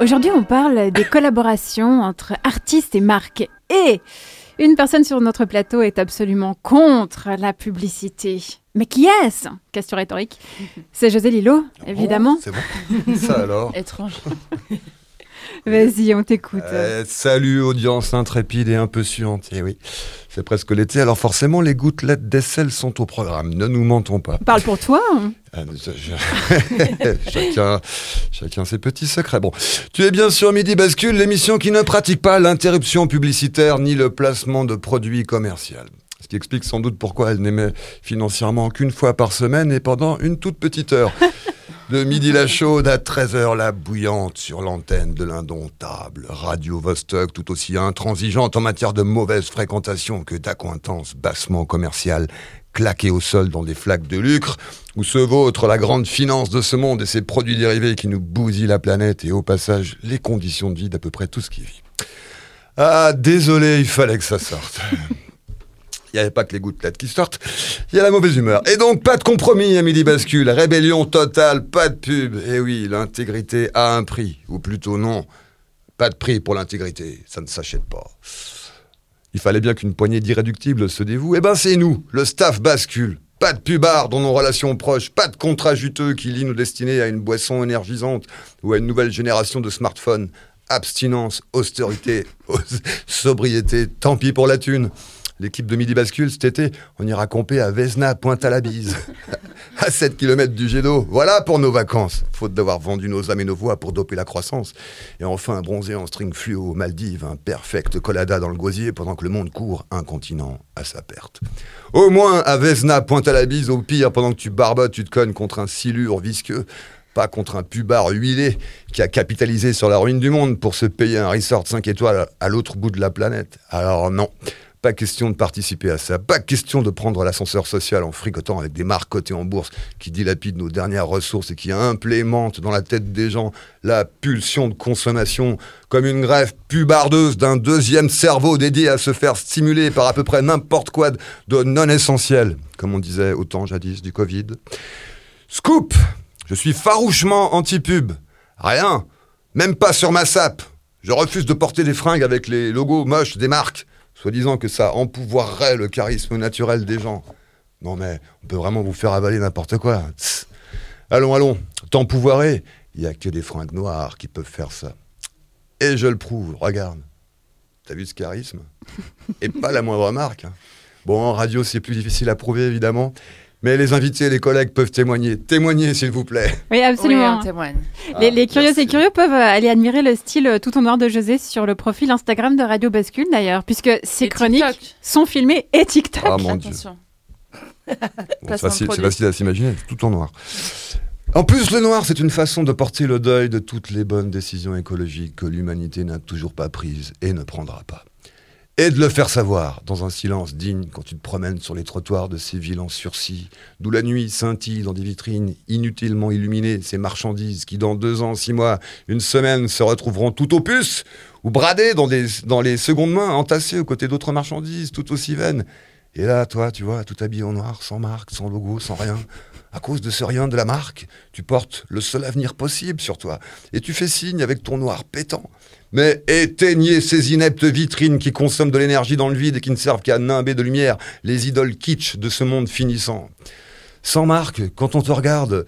Aujourd'hui, on parle des collaborations entre artistes et marques. Et une personne sur notre plateau est absolument contre la publicité. Mais qui est-ce? Question rhétorique. C'est José Lillo, évidemment. c'est bon? Ça alors? Étrange. Vas-y, on t'écoute. Euh, salut audience intrépide et un peu suante. Eh oui, c'est presque l'été, alors forcément les gouttelettes d'aisselle sont au programme. Ne nous mentons pas. Parle pour toi. hein. Ah, je- chacun, chacun ses petits secrets. Bon, tu es bien sûr Midi Bascule, l'émission qui ne pratique pas l'interruption publicitaire ni le placement de produits commerciaux. Ce qui explique sans doute pourquoi elle n'émet financièrement qu'une fois par semaine et pendant une toute petite heure. De midi la chaude à 13h la bouillante sur l'antenne de l'indomptable Radio Vostok, tout aussi intransigeante en matière de mauvaise fréquentation que d'accointance bassement commerciale, claquée au sol dans des flaques de lucre, où se vautre la grande finance de ce monde et ses produits dérivés qui nous bousillent la planète et au passage les conditions de vie d'à peu près tout ce qui vit. Ah, désolé, il fallait que ça sorte. Il n'y avait pas que les gouttelettes qui sortent, il y a la mauvaise humeur. Et donc, pas de compromis à Midi Bascule, rébellion totale, pas de pub. Et oui, l'intégrité a un prix, ou plutôt non, pas de prix pour l'intégrité, ça ne s'achète pas. Il fallait bien qu'une poignée d'irréductibles se dévoue. Eh ben, c'est nous, le staff Bascule. Pas de pubard dans nos relations proches, pas de contrat juteux qui lie nos destinées à une boisson énergisante ou à une nouvelle génération de smartphones. Abstinence, austérité, sobriété, tant pis pour la thune. L'équipe de Midi Bascule cet été, on ira camper à Vesna, Pointe-à-la-Bise, à 7 km du jet d'eau. Voilà pour nos vacances, faute d'avoir vendu nos âmes et nos voix pour doper la croissance. Et enfin, bronzé en string fluo aux Maldives, un perfect colada dans le gosier pendant que le monde court un continent à sa perte. Au moins, à Vesna, Pointe-à-la-Bise, au pire, pendant que tu barbotes, tu te cognes contre un silure visqueux pas contre un pubard huilé qui a capitalisé sur la ruine du monde pour se payer un resort 5 étoiles à l'autre bout de la planète. Alors non, pas question de participer à ça, pas question de prendre l'ascenseur social en fricotant avec des marques cotées en bourse qui dilapident nos dernières ressources et qui implémentent dans la tête des gens la pulsion de consommation comme une greffe pubardeuse d'un deuxième cerveau dédié à se faire stimuler par à peu près n'importe quoi de- non essentiel, comme on disait autant jadis du Covid. Scoop Je suis farouchement anti-pub. Rien. Même pas sur ma sape. Je refuse de porter des fringues avec les logos moches des marques, soi-disant que ça empouvoirerait le charisme naturel des gens. Non mais, on peut vraiment vous faire avaler n'importe quoi. Allons, allons, t'empouvoirer. Il n'y a que des fringues noires qui peuvent faire ça. Et je le prouve, regarde. T'as vu ce charisme? Et pas la moindre marque. hein. Bon, en radio, c'est plus difficile à prouver, évidemment. Mais les invités et les collègues peuvent témoigner. Témoignez, s'il vous plaît. Oui, Oui, absolument. on témoigne. les, les curieux merci. et curieux peuvent euh, aller admirer le style euh, tout en noir de José sur le profil Instagram de Radio Bascule d'ailleurs, puisque ses Et chroniques TikTok. sont filmées et TikTok. Ah mon dieu. Attention. Bon, c'est facile, à s'imaginer, tout en noir. En plus, le noir, c'est une façon de porter le deuil de toutes les bonnes décisions écologiques que l'humanité n'a toujours pas prises et ne prendra pas. Et de le faire savoir, dans un silence digne, quand tu te promènes sur les trottoirs de ces villes en sursis, d'où la nuit scintille dans des vitrines inutilement illuminées ces marchandises qui, dans deux ans, six mois, une semaine, se retrouveront tout au puce, ou bradées dans, des, dans les secondes mains, entassées aux côtés d'autres marchandises, tout aussi vaines. Et là, toi, tu vois, tout habillé en noir, sans marque, sans logo, sans rien. À cause de ce rien de la marque, tu portes le seul avenir possible sur toi. Et tu fais signe avec ton noir pétant. Mais éteignez ces ineptes vitrines qui consomment de l'énergie dans le vide et qui ne servent qu'à nimber de lumière les idoles kitsch de ce monde finissant. Sans marque, quand on te regarde,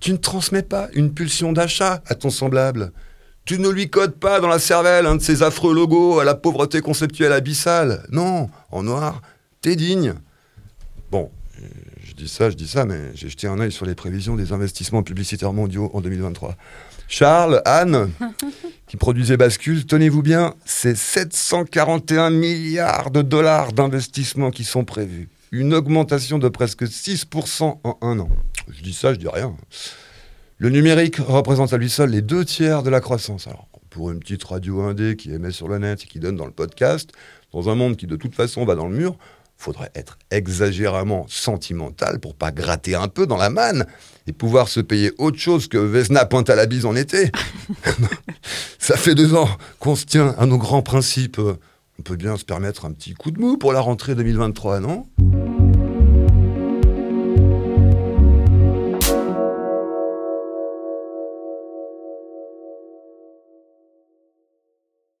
tu ne transmets pas une pulsion d'achat à ton semblable. Tu ne lui codes pas dans la cervelle un de ces affreux logos à la pauvreté conceptuelle abyssale. Non, en noir, t'es digne. Je dis ça, je dis ça, mais j'ai jeté un œil sur les prévisions des investissements publicitaires mondiaux en 2023. Charles, Anne, qui produisait Bascule, tenez-vous bien, c'est 741 milliards de dollars d'investissements qui sont prévus. Une augmentation de presque 6% en un an. Je dis ça, je dis rien. Le numérique représente à lui seul les deux tiers de la croissance. Alors, pour une petite radio indé qui émet sur le net et qui donne dans le podcast, dans un monde qui de toute façon va dans le mur, faudrait être exagérément sentimental pour pas gratter un peu dans la manne et pouvoir se payer autre chose que Vesna pointe à la bise en été. Ça fait deux ans qu'on se tient à nos grands principes. On peut bien se permettre un petit coup de mou pour la rentrée 2023, non?